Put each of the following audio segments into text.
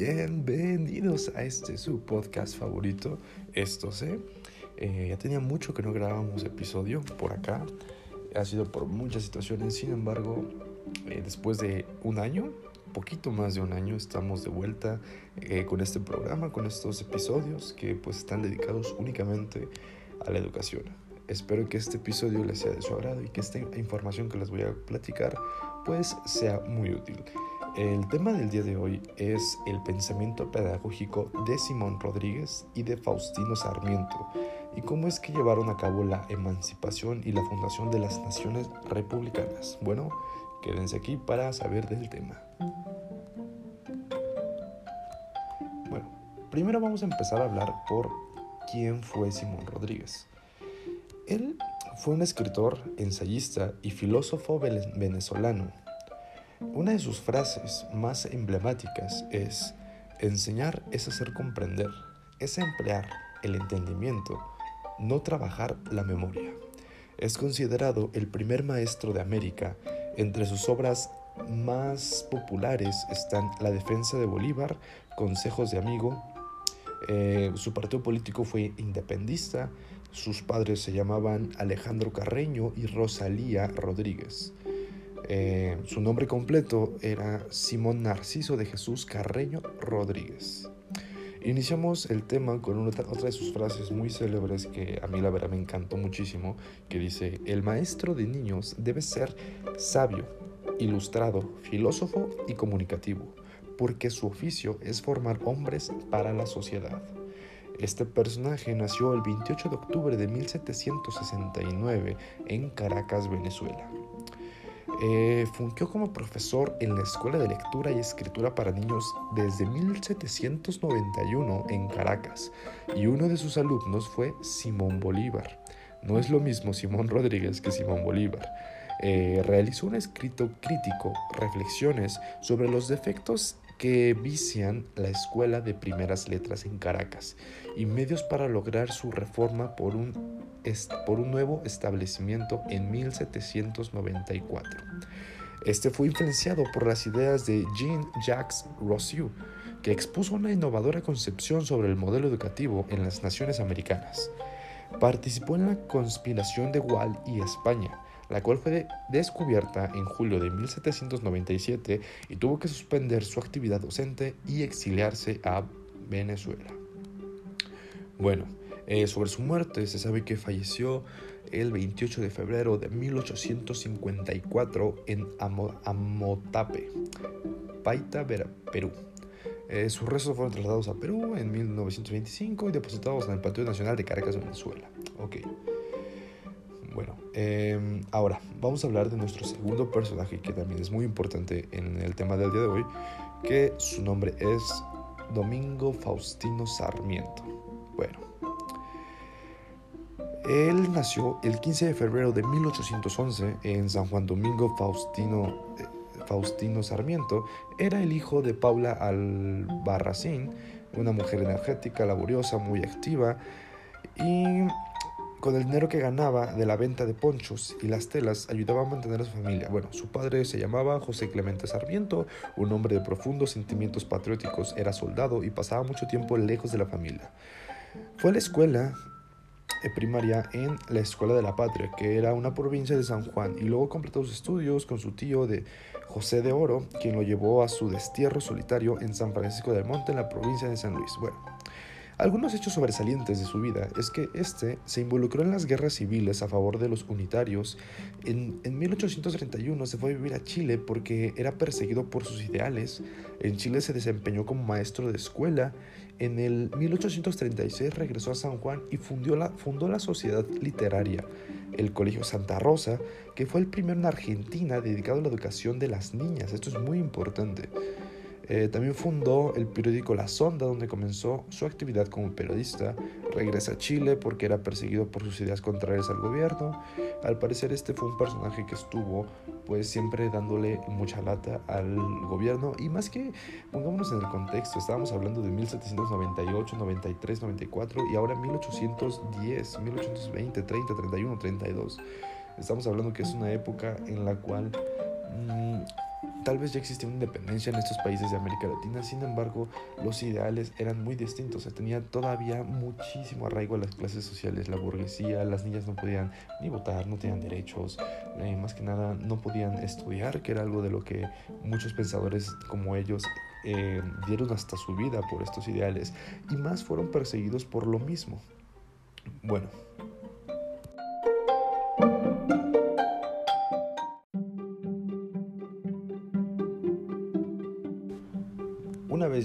Bienvenidos a este su podcast favorito, Esto sé. Eh, ya tenía mucho que no grabábamos episodio por acá. Ha sido por muchas situaciones, sin embargo, eh, después de un año, poquito más de un año, estamos de vuelta eh, con este programa, con estos episodios que pues están dedicados únicamente a la educación. Espero que este episodio les sea de su agrado y que esta información que les voy a platicar pues sea muy útil. El tema del día de hoy es el pensamiento pedagógico de Simón Rodríguez y de Faustino Sarmiento y cómo es que llevaron a cabo la emancipación y la fundación de las naciones republicanas. Bueno, quédense aquí para saber del tema. Bueno, primero vamos a empezar a hablar por quién fue Simón Rodríguez. Él fue un escritor, ensayista y filósofo venezolano una de sus frases más emblemáticas es, enseñar es hacer comprender, es emplear el entendimiento, no trabajar la memoria. Es considerado el primer maestro de América. Entre sus obras más populares están La defensa de Bolívar, Consejos de Amigo. Eh, su partido político fue independista. Sus padres se llamaban Alejandro Carreño y Rosalía Rodríguez. Eh, su nombre completo era Simón Narciso de Jesús Carreño Rodríguez. Iniciamos el tema con otra de sus frases muy célebres que a mí la verdad me encantó muchísimo, que dice, el maestro de niños debe ser sabio, ilustrado, filósofo y comunicativo, porque su oficio es formar hombres para la sociedad. Este personaje nació el 28 de octubre de 1769 en Caracas, Venezuela. Eh, fungió como profesor en la Escuela de Lectura y Escritura para Niños desde 1791 en Caracas y uno de sus alumnos fue Simón Bolívar. No es lo mismo Simón Rodríguez que Simón Bolívar. Eh, realizó un escrito crítico, reflexiones sobre los defectos que vician la Escuela de Primeras Letras en Caracas y medios para lograr su reforma por un, por un nuevo establecimiento en 1794. Este fue influenciado por las ideas de Jean-Jacques Rousseau, que expuso una innovadora concepción sobre el modelo educativo en las naciones americanas. Participó en la conspiración de Wall y España, la cual fue descubierta en julio de 1797 y tuvo que suspender su actividad docente y exiliarse a Venezuela. Bueno, eh, sobre su muerte se sabe que falleció el 28 de febrero de 1854 en Amotape, Paita, Perú. Eh, sus restos fueron trasladados a Perú en 1925 y depositados en el Panteón Nacional de Caracas, Venezuela. Ok. Bueno, em, ahora vamos a hablar de nuestro segundo personaje que también es muy importante en el tema del día de hoy, que su nombre es Domingo Faustino Sarmiento. Bueno, él nació el 15 de febrero de 1811 en San Juan Domingo Faustino, eh, Faustino Sarmiento. Era el hijo de Paula Albarracín, una mujer energética, laboriosa, muy activa y con el dinero que ganaba de la venta de ponchos y las telas ayudaba a mantener a su familia. Bueno, su padre se llamaba José Clemente Sarmiento, un hombre de profundos sentimientos patrióticos, era soldado y pasaba mucho tiempo lejos de la familia. Fue a la escuela eh, primaria en la Escuela de la Patria, que era una provincia de San Juan, y luego completó sus estudios con su tío de José de Oro, quien lo llevó a su destierro solitario en San Francisco del Monte, en la provincia de San Luis. Bueno, algunos hechos sobresalientes de su vida es que este se involucró en las guerras civiles a favor de los unitarios. En, 1831 se fue a vivir a Chile porque era perseguido por sus ideales. En Chile se desempeñó como maestro de escuela. En el 1836 regresó a San Juan y fundó la, fundó la Sociedad Literaria, el Colegio Santa Rosa, que fue el primero en Argentina dedicado a la educación de las niñas. Esto es muy importante. Eh, también fundó el periódico La Sonda, donde comenzó su actividad como periodista. Regresa a Chile porque era perseguido por sus ideas contrarias al gobierno. Al parecer este fue un personaje que estuvo pues siempre dándole mucha lata al gobierno y más que pongámonos en el contexto, estábamos hablando de 1798, 93, 94 y ahora 1810, 1820, 30, 31, 32. Estamos hablando que es una época en la cual... Mm, tal vez ya existía una independencia en estos países de América Latina, sin embargo, los ideales eran muy distintos. Se tenía todavía muchísimo arraigo a las clases sociales, la burguesía, las niñas no podían ni votar, no tenían derechos, eh, más que nada no podían estudiar, que era algo de lo que muchos pensadores como ellos eh, dieron hasta su vida por estos ideales y más fueron perseguidos por lo mismo. Bueno,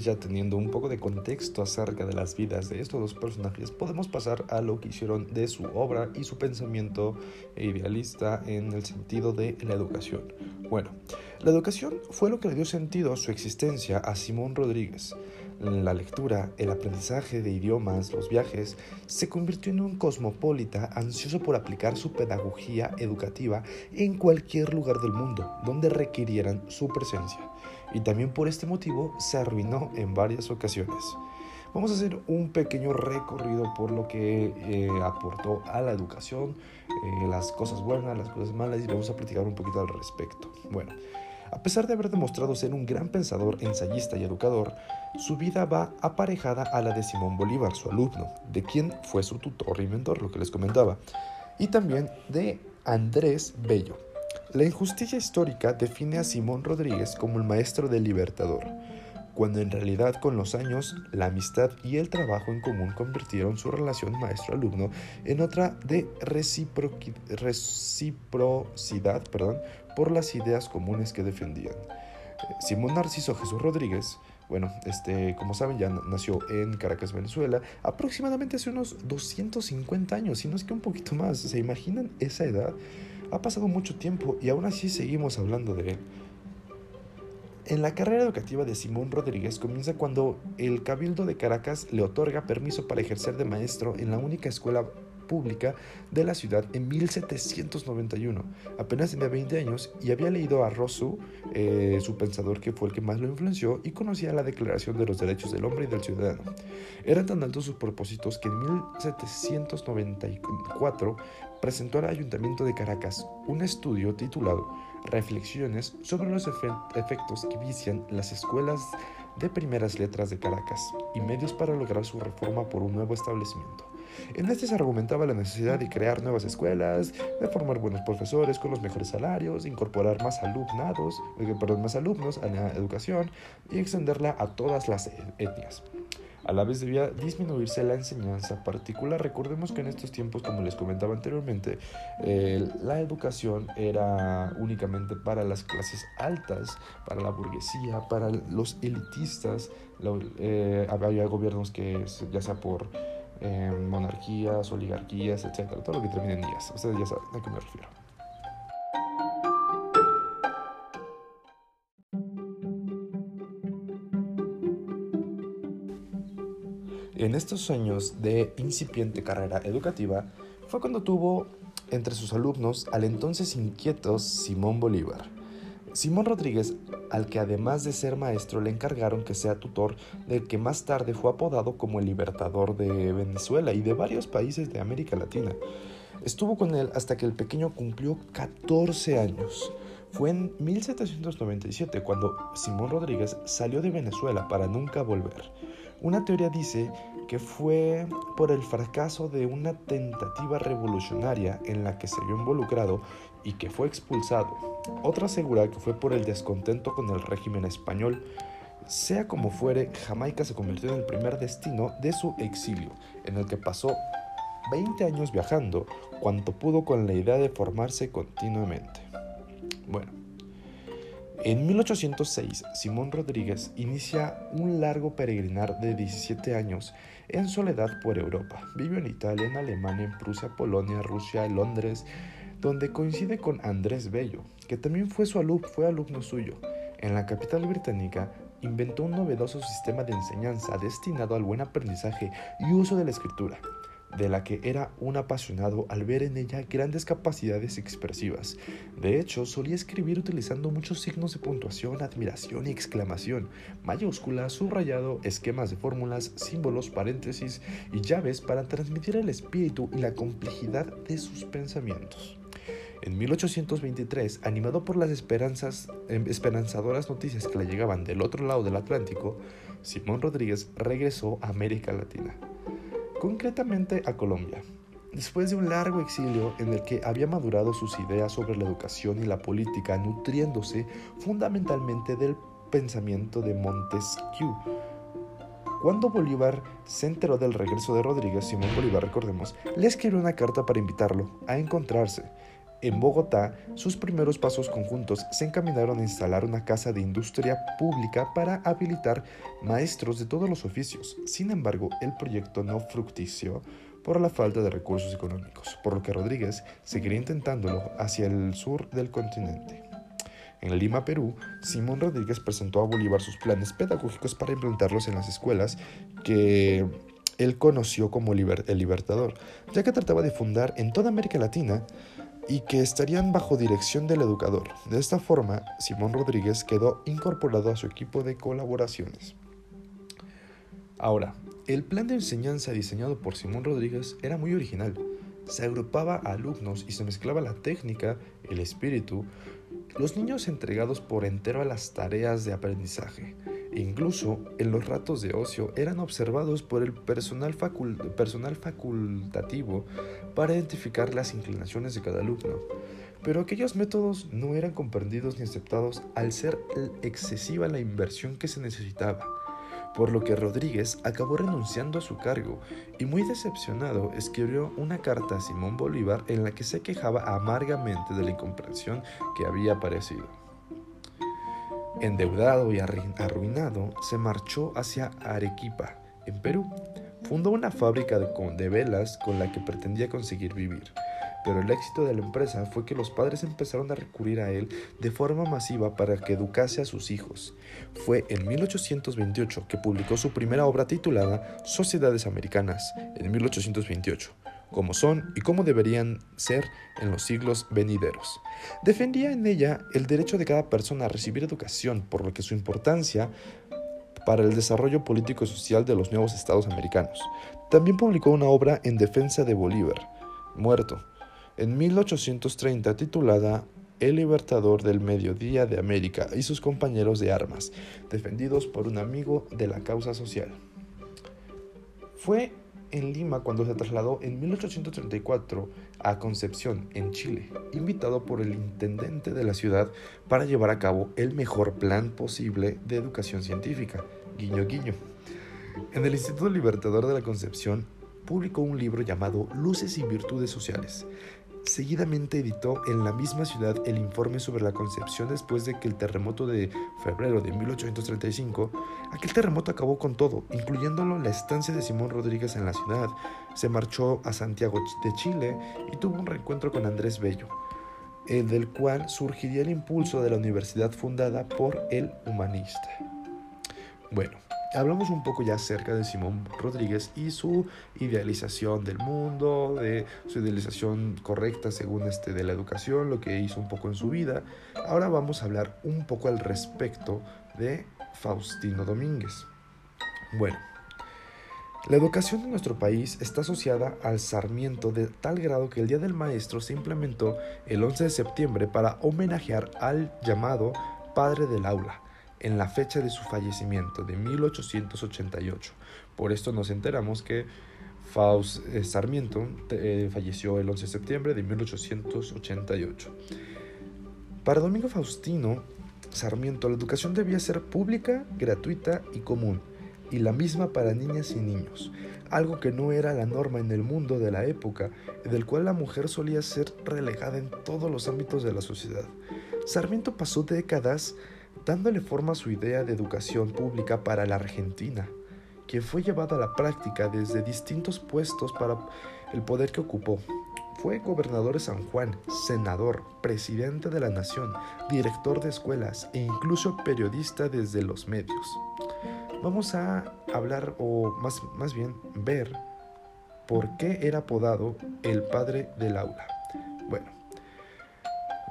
ya teniendo un poco de contexto acerca de las vidas de estos dos personajes, podemos pasar a lo que hicieron de su obra y su pensamiento idealista en el sentido de la educación. Bueno, la educación fue lo que le dio sentido a su existencia a Simón Rodríguez. La lectura, el aprendizaje de idiomas, los viajes, se convirtió en un cosmopolita ansioso por aplicar su pedagogía educativa en cualquier lugar del mundo donde requirieran su presencia. Y también por este motivo se arruinó en varias ocasiones. Vamos a hacer un pequeño recorrido por lo que eh, aportó a la educación, eh, las cosas buenas, las cosas malas y vamos a platicar un poquito al respecto. Bueno, a pesar de haber demostrado ser un gran pensador, ensayista y educador, su vida va aparejada a la de Simón Bolívar, su alumno, de quien fue su tutor y mentor, lo que les comentaba, y también de Andrés Bello. La injusticia histórica define a Simón Rodríguez como el maestro del libertador, cuando en realidad con los años la amistad y el trabajo en común convirtieron su relación maestro-alumno en otra de reciprocidad perdón, por las ideas comunes que defendían. Simón Narciso Jesús Rodríguez, bueno, este, como saben, ya nació en Caracas, Venezuela, aproximadamente hace unos 250 años, si no es que un poquito más. ¿Se imaginan esa edad? Ha pasado mucho tiempo y aún así seguimos hablando de él. En la carrera educativa de Simón Rodríguez comienza cuando el Cabildo de Caracas le otorga permiso para ejercer de maestro en la única escuela pública de la ciudad en 1791. Apenas tenía 20 años y había leído a Rousseau, eh, su pensador que fue el que más lo influenció, y conocía la Declaración de los Derechos del Hombre y del Ciudadano. Eran tan altos sus propósitos que en 1794 presentó al Ayuntamiento de Caracas un estudio titulado Reflexiones sobre los efectos que vician las escuelas de primeras letras de Caracas y medios para lograr su reforma por un nuevo establecimiento. En este se argumentaba la necesidad de crear nuevas escuelas, de formar buenos profesores con los mejores salarios, incorporar más, alumnados, eh, perdón, más alumnos a la educación y extenderla a todas las etnias. A la vez debía disminuirse la enseñanza particular. Recordemos que en estos tiempos, como les comentaba anteriormente, eh, la educación era únicamente para las clases altas, para la burguesía, para los elitistas. Eh, había gobiernos que, ya sea por monarquías, oligarquías, etcétera, todo lo que termine en días. Ustedes ya saben a qué me refiero. En estos años de incipiente carrera educativa fue cuando tuvo entre sus alumnos al entonces inquieto Simón Bolívar Simón Rodríguez, al que además de ser maestro le encargaron que sea tutor del que más tarde fue apodado como el libertador de Venezuela y de varios países de América Latina. Estuvo con él hasta que el pequeño cumplió 14 años. Fue en 1797 cuando Simón Rodríguez salió de Venezuela para nunca volver. Una teoría dice que fue por el fracaso de una tentativa revolucionaria en la que se vio involucrado y que fue expulsado. Otra asegura que fue por el descontento con el régimen español. Sea como fuere, Jamaica se convirtió en el primer destino de su exilio, en el que pasó 20 años viajando, cuanto pudo con la idea de formarse continuamente. Bueno, en 1806, Simón Rodríguez inicia un largo peregrinar de 17 años en soledad por Europa. Vivió en Italia, en Alemania, en Prusia, Polonia, Rusia, Londres, donde coincide con Andrés Bello, que también fue, su alumno, fue alumno suyo. En la capital británica inventó un novedoso sistema de enseñanza destinado al buen aprendizaje y uso de la escritura, de la que era un apasionado al ver en ella grandes capacidades expresivas. De hecho, solía escribir utilizando muchos signos de puntuación, admiración y exclamación, mayúsculas, subrayado, esquemas de fórmulas, símbolos, paréntesis y llaves para transmitir el espíritu y la complejidad de sus pensamientos. En 1823, animado por las em, esperanzadoras noticias que le llegaban del otro lado del Atlántico, Simón Rodríguez regresó a América Latina, concretamente a Colombia. Después de un largo exilio en el que había madurado sus ideas sobre la educación y la política, nutriéndose fundamentalmente del pensamiento de Montesquieu, cuando Bolívar se enteró del regreso de Rodríguez, Simón Bolívar, recordemos, le escribió una carta para invitarlo a encontrarse. En Bogotá, sus primeros pasos conjuntos se encaminaron a instalar una casa de industria pública para habilitar maestros de todos los oficios. Sin embargo, el proyecto no fructició por la falta de recursos económicos, por lo que Rodríguez seguiría intentándolo hacia el sur del continente. En Lima, Perú, Simón Rodríguez presentó a Bolívar sus planes pedagógicos para implantarlos en las escuelas que él conoció como el Libertador, ya que trataba de fundar en toda América Latina y que estarían bajo dirección del educador. De esta forma, Simón Rodríguez quedó incorporado a su equipo de colaboraciones. Ahora, el plan de enseñanza diseñado por Simón Rodríguez era muy original. Se agrupaba a alumnos y se mezclaba la técnica, el espíritu, los niños entregados por entero a las tareas de aprendizaje, incluso en los ratos de ocio, eran observados por el personal, facultativo para identificar las inclinaciones de cada alumno. Pero aquellos métodos no eran comprendidos ni aceptados al ser excesiva la inversión que se necesitaba por lo que Rodríguez acabó renunciando a su cargo y muy decepcionado escribió una carta a Simón Bolívar en la que se quejaba amargamente de la incomprensión que había aparecido. Endeudado y arruinado, se marchó hacia Arequipa, en Perú. Fundó una fábrica de velas con la que pretendía conseguir vivir pero el éxito de la empresa fue que los padres empezaron a recurrir a él de forma masiva para que educase a sus hijos. Fue en 1828 que publicó su primera obra titulada Sociedades Americanas, en 1828 como son y cómo deberían ser en los siglos venideros. Defendía en ella el derecho de cada persona a recibir educación, por lo que su importancia para el desarrollo político y social de los nuevos estados americanos. También publicó una obra en defensa de Bolívar, muerto, en 1830 titulada El Libertador del Mediodía de América y sus compañeros de armas, defendidos por un amigo de la causa social. Fue en Lima cuando se trasladó en 1834 a Concepción, en Chile, invitado por el intendente de la ciudad para llevar a cabo el mejor plan posible de educación científica, guiño guiño. En el Instituto Libertador de la Concepción publicó un libro llamado Luces y Virtudes Sociales, Seguidamente editó en la misma ciudad el informe sobre la concepción después de que el terremoto de febrero de 1835, aquel terremoto acabó con todo, incluyéndolo la estancia de Simón Rodríguez en la ciudad. Se marchó a Santiago de Chile y tuvo un reencuentro con Andrés Bello, el del cual surgiría el impulso de la universidad fundada por el humanista. Bueno, hablamos un poco ya acerca de Simón Rodríguez y su idealización del mundo, de su idealización correcta según este de la educación, lo que hizo un poco en su vida. Ahora vamos a hablar un poco al respecto de Faustino Domínguez. Bueno, la educación en nuestro país está asociada al Sarmiento de tal grado que el Día del Maestro se implementó el 11 de septiembre para homenajear al llamado Padre del Aula en la fecha de su fallecimiento, de 1888. Por esto nos enteramos que Faust eh, Sarmiento eh, falleció el 11 de septiembre de 1888. Para Domingo Faustino Sarmiento, la educación debía ser pública, gratuita y común, y la misma para niñas y niños, algo que no era la norma en el mundo de la época, del cual la mujer solía ser relegada en todos los ámbitos de la sociedad. Sarmiento pasó décadas dándole forma a su idea de educación pública para la Argentina, que fue llevada a la práctica desde distintos puestos para el poder que ocupó. Fue gobernador de San Juan, senador, presidente de la nación, director de escuelas e incluso periodista desde los medios. Vamos a hablar, o más, más bien ver, por qué era apodado el padre del aula. Bueno,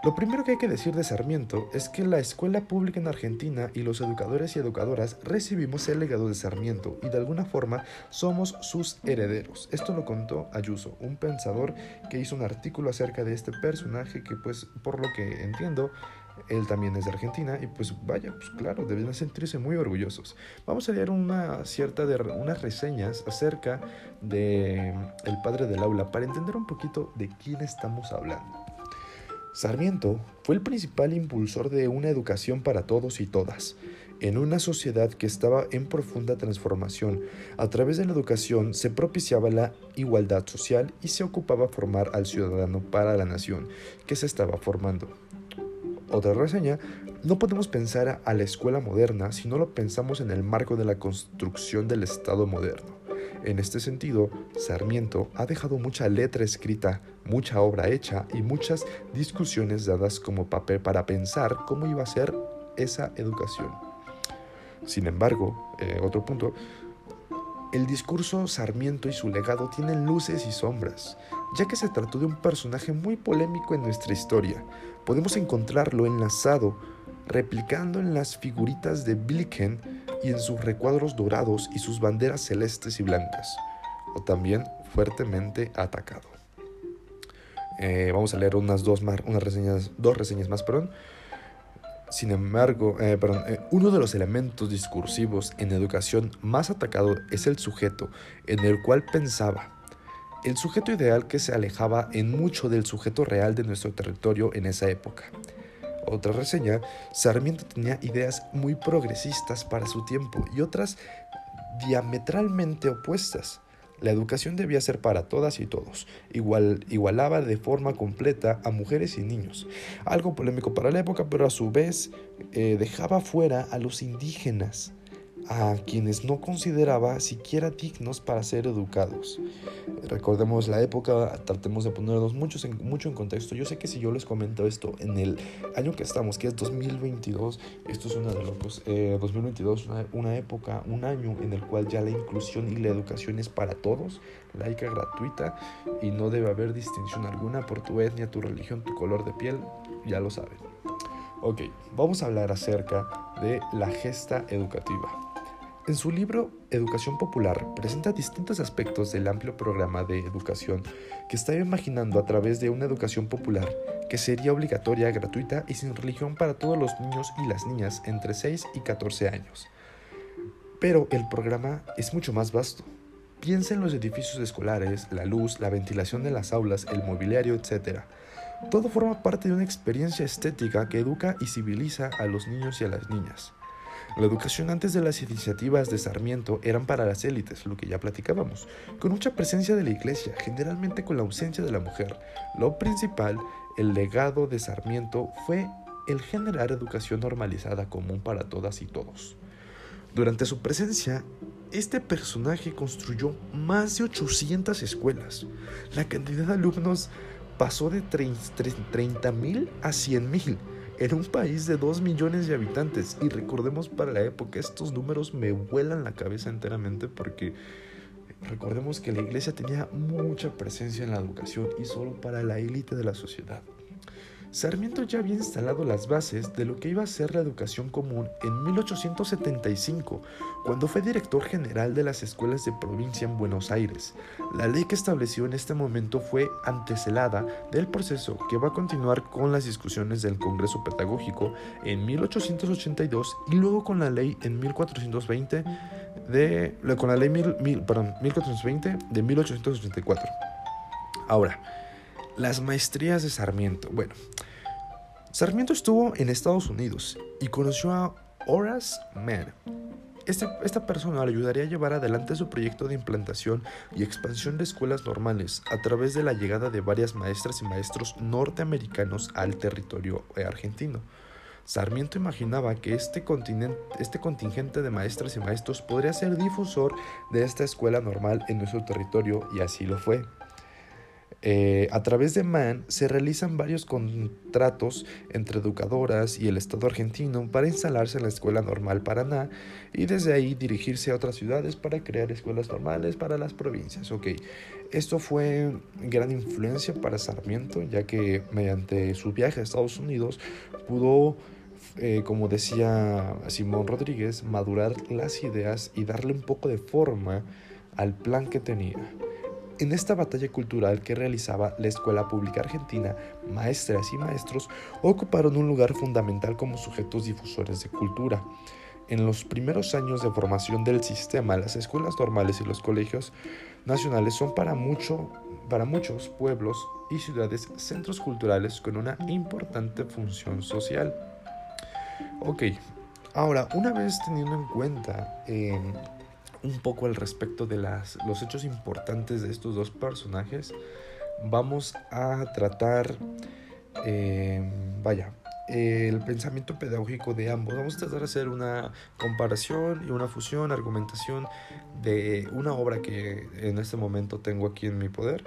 Lo primero que hay que decir de Sarmiento es que la escuela pública en Argentina y los educadores y educadoras recibimos el legado de Sarmiento y de alguna forma somos sus herederos. Esto lo contó Ayuso, un pensador que hizo un artículo acerca de este personaje que pues por lo que entiendo él también es de Argentina y pues vaya, pues claro, deben sentirse muy orgullosos. Vamos a leer una cierta de, unas reseñas acerca de el padre del aula para entender un poquito de quién estamos hablando. Sarmiento fue el principal impulsor de una educación para todos y todas. En una sociedad que estaba en profunda transformación, a través de la educación se propiciaba la igualdad social y se ocupaba formar al ciudadano para la nación que se estaba formando. Otra reseña, no podemos pensar a la escuela moderna si no lo pensamos en el marco de la construcción del Estado moderno. En este sentido, Sarmiento ha dejado mucha letra escrita, mucha obra hecha y muchas discusiones dadas como papel para pensar cómo iba a ser esa educación. Sin embargo, eh, otro punto, el discurso Sarmiento y su legado tienen luces y sombras, ya que se trató de un personaje muy polémico en nuestra historia. Podemos encontrarlo enlazado, replicando en las figuritas de Billiken y en sus recuadros dorados y sus banderas celestes y blancas, o también fuertemente atacado. Eh, vamos a leer unas dos, unas reseñas, dos reseñas más, perdón. Sin embargo, eh, eh, uno de los elementos discursivos en educación más atacado es el sujeto, en el cual pensaba. El sujeto ideal que se alejaba en mucho del sujeto real de nuestro territorio en esa época. Otra reseña, Sarmiento tenía ideas muy progresistas para su tiempo y otras diametralmente opuestas. La educación debía ser para todas y todos, Igual, igualaba de forma completa a mujeres y niños, algo polémico para la época, pero a su vez eh, dejaba fuera a los indígenas a quienes no consideraba siquiera dignos para ser educados. Recordemos la época, tratemos de ponernos muchos en, mucho en contexto. Yo sé que si yo les comento esto en el año que estamos, que es 2022, esto es una de locos. 2022 una, una época, un año en el cual ya la inclusión y la educación es para todos, laica, gratuita y no debe haber distinción alguna por tu etnia, tu religión, tu color de piel, ya lo saben. Ok, vamos a hablar acerca de la gesta educativa. En su libro Educación Popular presenta distintos aspectos del amplio programa de educación que está imaginando a través de una educación popular que sería obligatoria, gratuita y sin religión para todos los niños y las niñas entre 6 y 14 años. Pero el programa es mucho más vasto. Piensa en los edificios escolares, la luz, la ventilación de las aulas, el mobiliario, etc. Todo forma parte de una experiencia estética que educa y civiliza a los niños y a las niñas. La educación antes de las iniciativas de Sarmiento eran para las élites, lo que ya platicábamos, con mucha presencia de la iglesia, generalmente con la ausencia de la mujer. Lo principal, el legado de Sarmiento fue el generar educación normalizada común para todas y todos. Durante su presencia, este personaje construyó más de 800 escuelas. La cantidad de alumnos pasó de 30.000 a 100.000 en un país de 2 millones de habitantes. Y recordemos para la época, estos números me vuelan la cabeza enteramente porque recordemos que la iglesia tenía mucha presencia en la educación y solo para la élite de la sociedad. Sarmiento ya había instalado las bases de lo que iba a ser la educación común en 1875, cuando fue director general de las escuelas de provincia en Buenos Aires. La ley que estableció en este momento fue antecelada del proceso que va a continuar con las discusiones del Congreso Pedagógico en 1882 y luego con la ley en 1420 de, con la ley 1420 de 1884. Ahora, las maestrías de Sarmiento. Bueno, Sarmiento estuvo en Estados Unidos y conoció a Horace Mann. Este, esta persona le ayudaría a llevar adelante su proyecto de implantación y expansión de escuelas normales a través de la llegada de varias maestras y maestros norteamericanos al territorio argentino. Sarmiento imaginaba que este, este contingente de maestras y maestros podría ser difusor de esta escuela normal en nuestro territorio y así lo fue. Eh, a través de MAN se realizan varios contratos entre educadoras y el Estado argentino para instalarse en la Escuela Normal Paraná y desde ahí dirigirse a otras ciudades para crear escuelas normales para las provincias. Ok, esto fue gran influencia para Sarmiento ya que mediante su viaje a Estados Unidos pudo eh, como decía Simón Rodríguez, madurar las ideas y darle un poco de forma al plan que tenía. En esta batalla cultural que realizaba la Escuela Pública Argentina, maestras y maestros ocuparon un lugar fundamental como sujetos difusores de cultura. En los primeros años de formación del sistema, las escuelas normales y los colegios nacionales son para, mucho, para muchos pueblos y ciudades centros culturales con una importante función social. Ok, ahora, una vez teniendo en cuenta em, un poco al respecto de las, los hechos importantes de estos dos personajes, vamos a tratar, em, vaya, el pensamiento pedagógico de ambos. Vamos a tratar de hacer una comparación y una fusión, argumentación de una obra que en este momento tengo aquí en mi poder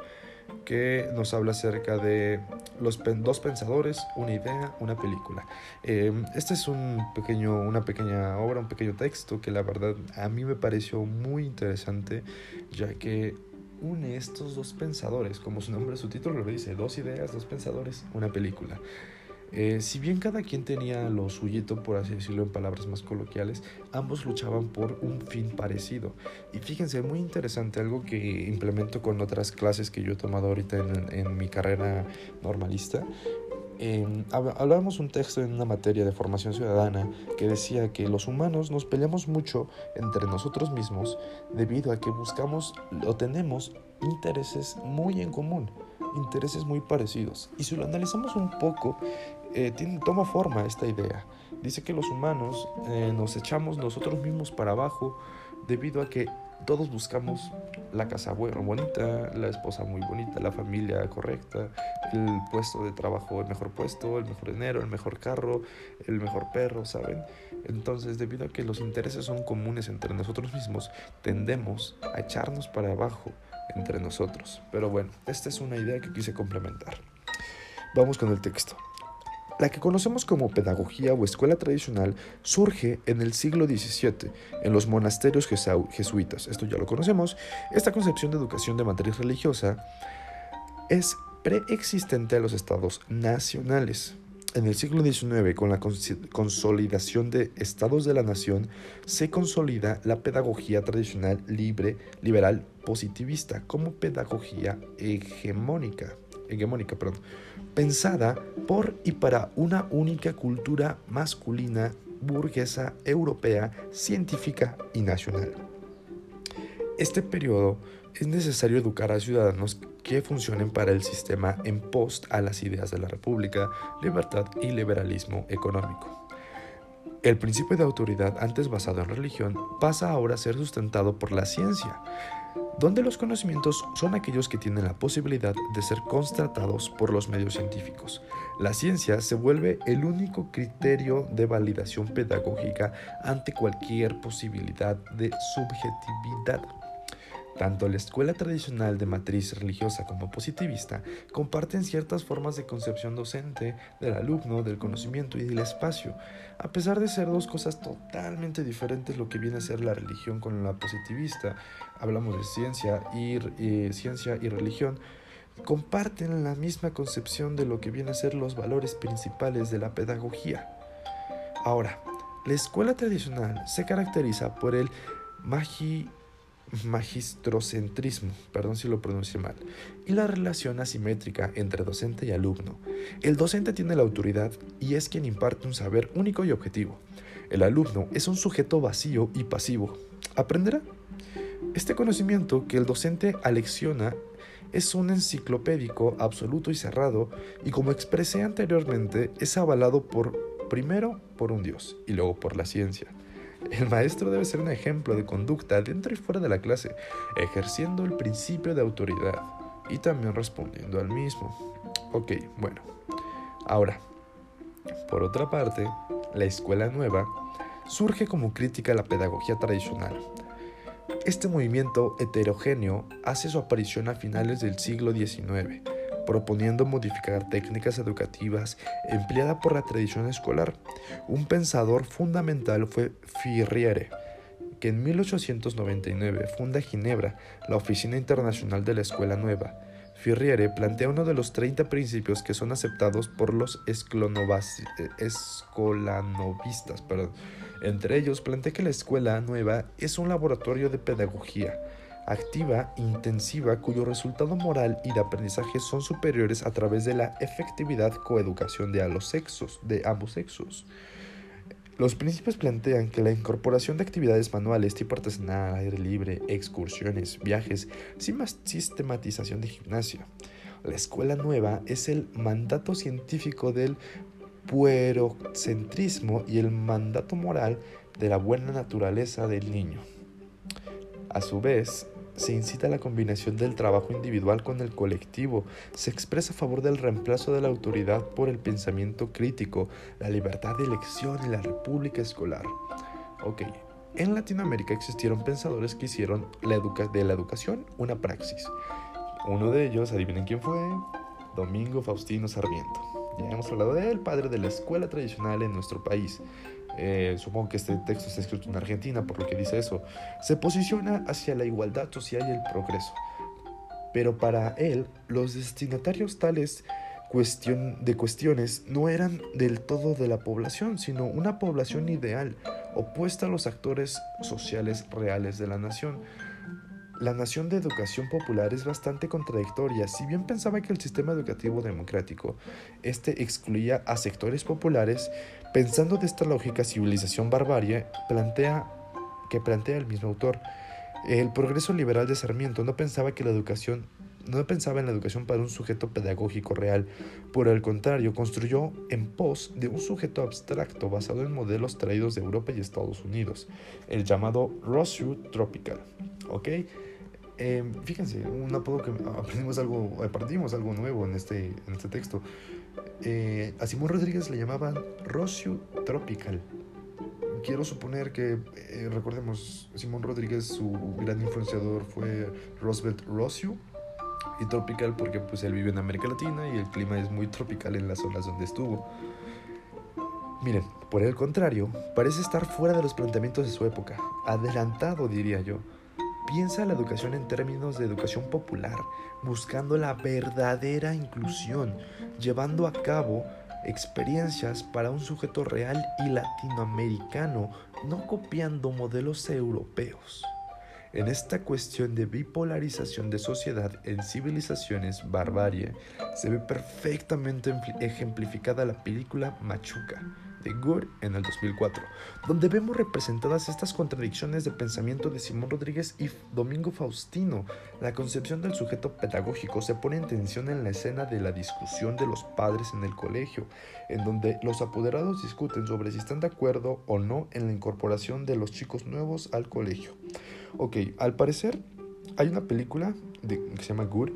que nos habla acerca de los dos pensadores, una idea, una película. Eh, este es un pequeño, una pequeña obra, un pequeño texto que la verdad a mí me pareció muy interesante, ya que une estos dos pensadores, como su nombre, su título lo dice, dos ideas, dos pensadores, una película. Eh, si bien cada quien tenía lo suyito, por así decirlo en palabras más coloquiales, ambos luchaban por un fin parecido. Y fíjense, muy interesante, algo que implemento con otras clases que yo he tomado ahorita en, mi carrera normalista. Eh, hablábamos un texto en una materia de formación ciudadana que decía que los humanos nos peleamos mucho entre nosotros mismos debido a que buscamos o tenemos intereses muy en común intereses muy parecidos. Y si lo analizamos un poco, eh, toma forma esta idea. Dice que los humanos eh, nos echamos nosotros mismos para abajo debido a que todos buscamos la casa buena, bonita, la esposa muy bonita, la familia correcta, el puesto de trabajo, el mejor puesto, el mejor dinero, el mejor carro, el mejor perro, ¿saben? Entonces, debido a que los intereses son comunes entre nosotros mismos, tendemos a echarnos para abajo entre nosotros. Pero bueno, esta es una idea que quise complementar. Vamos con el texto. La que conocemos como pedagogía o escuela tradicional surge en el siglo XVII en los monasterios jesuitas. Esto ya lo conocemos. Esta concepción de educación de matriz religiosa es preexistente a los estados nacionales. En el siglo XIX, con la consolidación de estados de la nación, se consolida la pedagogía tradicional libre, liberal, positivista como pedagogía hegemónica, hegemónica pensada por y para una única cultura masculina, burguesa, europea, científica y nacional. Este periodo es necesario educar a ciudadanos que funcionen para el sistema en post a las ideas de la República, libertad y liberalismo económico. El principio de autoridad antes basado en religión pasa ahora a ser sustentado por la ciencia, donde los conocimientos son aquellos que tienen la posibilidad de ser constatados por los medios científicos. La ciencia se vuelve el único criterio de validación pedagógica ante cualquier posibilidad de subjetividad. Tanto la escuela tradicional de matriz religiosa como positivista comparten ciertas formas de concepción docente del alumno, del conocimiento y del espacio, a pesar de ser dos cosas totalmente diferentes lo que viene a ser la religión con la positivista. Hablamos de ciencia y, eh, ciencia y religión comparten la misma concepción de lo que viene a ser los valores principales de la pedagogía. Ahora, la escuela tradicional se caracteriza por el magi magistrocentrismo, perdón si lo pronuncie mal, y la relación asimétrica entre docente y alumno. El docente tiene la autoridad y es quien imparte un saber único y objetivo. El alumno es un sujeto vacío y pasivo. ¿Aprenderá? Este conocimiento que el docente alecciona es un enciclopédico absoluto y cerrado y como expresé anteriormente es avalado por primero por un Dios y luego por la ciencia. El maestro debe ser un ejemplo de conducta dentro y fuera de la clase, ejerciendo el principio de autoridad y también respondiendo al mismo. Ok, bueno. Ahora, por otra parte, la escuela nueva surge como crítica a la pedagogía tradicional. Este movimiento heterogéneo hace su aparición a finales del siglo XIX, proponiendo modificar técnicas educativas empleadas por la tradición escolar. Un pensador fundamental fue Firriere, que en 1899 funda Ginebra la Oficina Internacional de la Escuela Nueva. Firriere plantea uno de los 30 principios que son aceptados por los escolanovistas. Entre ellos plantea que la escuela nueva es un laboratorio de pedagogía activa, intensiva, cuyo resultado moral y de aprendizaje son superiores a través de la efectividad coeducación de, los sexos, de ambos sexos. Los principios plantean que la incorporación de actividades manuales tipo artesanal, aire libre, excursiones, viajes, sin más sistematización de gimnasia. La escuela nueva es el mandato científico del puerocentrismo y el mandato moral de la buena naturaleza del niño. A su vez, se incita a la combinación del trabajo individual con el colectivo, se expresa a favor del reemplazo de la autoridad por el pensamiento crítico, la libertad de elección y la república escolar. Ok, en Latinoamérica existieron pensadores que hicieron la de la educación una praxis. Uno de ellos, adivinen quién fue, Domingo Faustino Sarmiento. Ya hemos hablado de él, padre de la escuela tradicional en nuestro país. Eh, supongo que este texto está escrito en Argentina, por lo que dice eso, se posiciona hacia la igualdad social y el progreso. Pero para él, los destinatarios tales cuestión, de cuestiones no eran del todo de la población, sino una población ideal, opuesta a los actores sociales reales de la nación. La nación de educación popular es bastante contradictoria. Si bien pensaba que el sistema educativo democrático este excluía a sectores populares, pensando de esta lógica civilización barbarie, plantea que plantea el mismo autor. El progreso liberal de Sarmiento no pensaba que la educación no pensaba en la educación para un sujeto pedagógico real, por el contrario, construyó en pos de un sujeto abstracto basado en modelos traídos de Europa y Estados Unidos, el llamado Rossio Tropical. ¿Ok? Eh, fíjense, un apodo que aprendimos algo, aprendimos algo nuevo en este, en este texto. Eh, a Simón Rodríguez le llamaban Rossio Tropical. Quiero suponer que, eh, recordemos, Simón Rodríguez, su gran influenciador fue Roosevelt Rossio, y tropical porque pues él vive en América Latina y el clima es muy tropical en las zonas donde estuvo. Miren, por el contrario, parece estar fuera de los planteamientos de su época, adelantado diría yo. Piensa la educación en términos de educación popular, buscando la verdadera inclusión, llevando a cabo experiencias para un sujeto real y latinoamericano, no copiando modelos europeos. En esta cuestión de bipolarización de sociedad en civilizaciones barbarie, se ve perfectamente ejemplificada la película Machuca de Gore en el 2004, donde vemos representadas estas contradicciones de pensamiento de Simón Rodríguez y Domingo Faustino. La concepción del sujeto pedagógico se pone en tensión en la escena de la discusión de los padres en el colegio, en donde los apoderados discuten sobre si están de acuerdo o no en la incorporación de los chicos nuevos al colegio. Ok, al parecer hay una película de, que se llama Good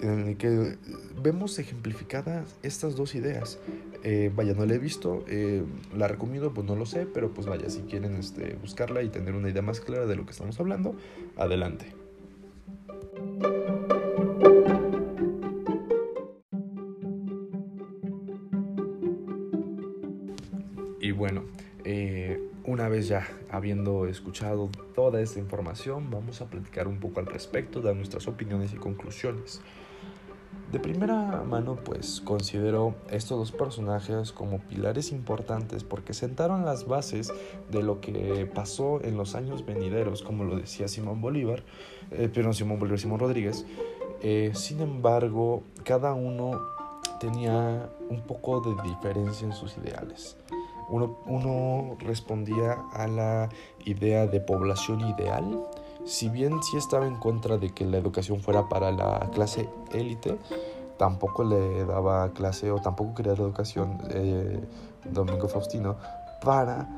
en la que vemos ejemplificadas estas dos ideas. Eh, vaya, no la he visto, eh, la recomiendo, pues no lo sé, pero pues vaya, si quieren este, buscarla y tener una idea más clara de lo que estamos hablando, adelante. Una vez ya habiendo escuchado toda esta información, vamos a platicar un poco al respecto, dar nuestras opiniones y conclusiones. De primera mano, pues considero estos dos personajes como pilares importantes porque sentaron las bases de lo que pasó en los años venideros, como lo decía Simón Bolívar, eh, pero Simón Bolívar, Simón Rodríguez. Eh, sin embargo, cada uno tenía un poco de diferencia en sus ideales. Uno, respondía a la idea de población ideal, si bien sí estaba en contra de que la educación fuera para la clase élite, tampoco le daba clase o tampoco quería la educación eh, Domingo Faustino para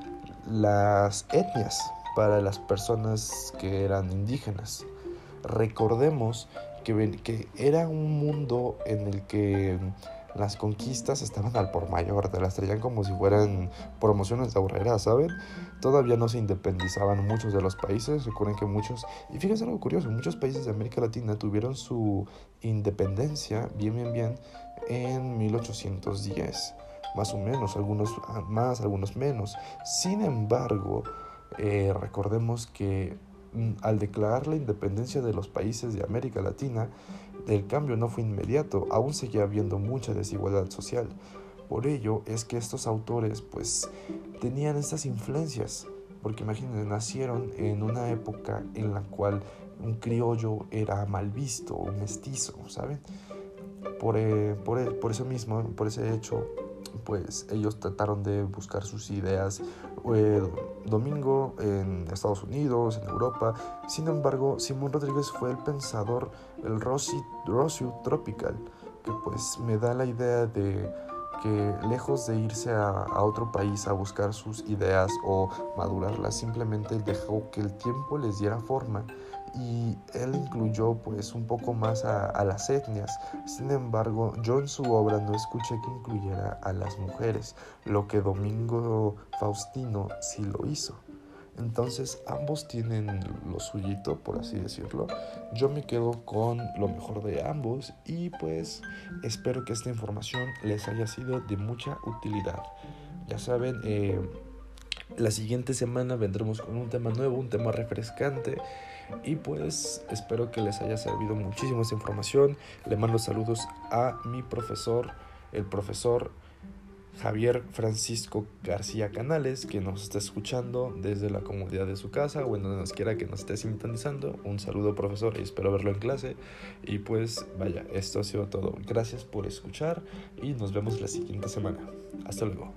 las etnias, para las personas que eran indígenas. Recordemos que, que era un mundo en el que las conquistas estaban al por mayor, te las traían como si fueran promociones de ahorrera, ¿saben? Todavía no se independizaban muchos de los países, recuerden que muchos, y fíjense algo curioso, muchos países de América Latina tuvieron su independencia, bien, bien, bien, en 1810, más o menos, algunos más, algunos menos. Sin embargo, eh, recordemos que al declarar la independencia de los países de América Latina, el cambio no fue inmediato, aún seguía habiendo mucha desigualdad social. Por ello es que estos autores pues tenían estas influencias, porque imagínense, nacieron en una época en la cual un criollo era mal visto, un mestizo, ¿saben? Por, eh, por, por eso mismo, por ese hecho, pues ellos trataron de buscar sus ideas eh, domingo en Estados Unidos, en Europa. Sin embargo, Simón Rodríguez fue el pensador, el Rocio Tropical, que pues me da la idea de que lejos de irse a, a, otro país a buscar sus ideas o madurarlas, simplemente dejó que el tiempo les diera forma y él incluyó pues un poco más a, las etnias. Sin embargo, yo en su obra no escuché que incluyera a las mujeres, lo que Domingo Faustino sí lo hizo. Entonces ambos tienen lo suyito, por así decirlo. Yo me quedo con lo mejor de ambos y pues espero que esta información les haya sido de mucha utilidad. Ya saben, eh, la siguiente semana vendremos con un tema nuevo, un tema refrescante. Y pues espero que les haya servido muchísimo esta información. Le mando saludos a mi profesor, el profesor Javier Francisco García Canales, que nos está escuchando desde la comodidad de su casa o en donde nos quiera que nos esté sintonizando. Un saludo, profesor, y espero verlo en clase. Y pues vaya, esto ha sido todo. Gracias por escuchar y nos vemos la siguiente semana. Hasta luego.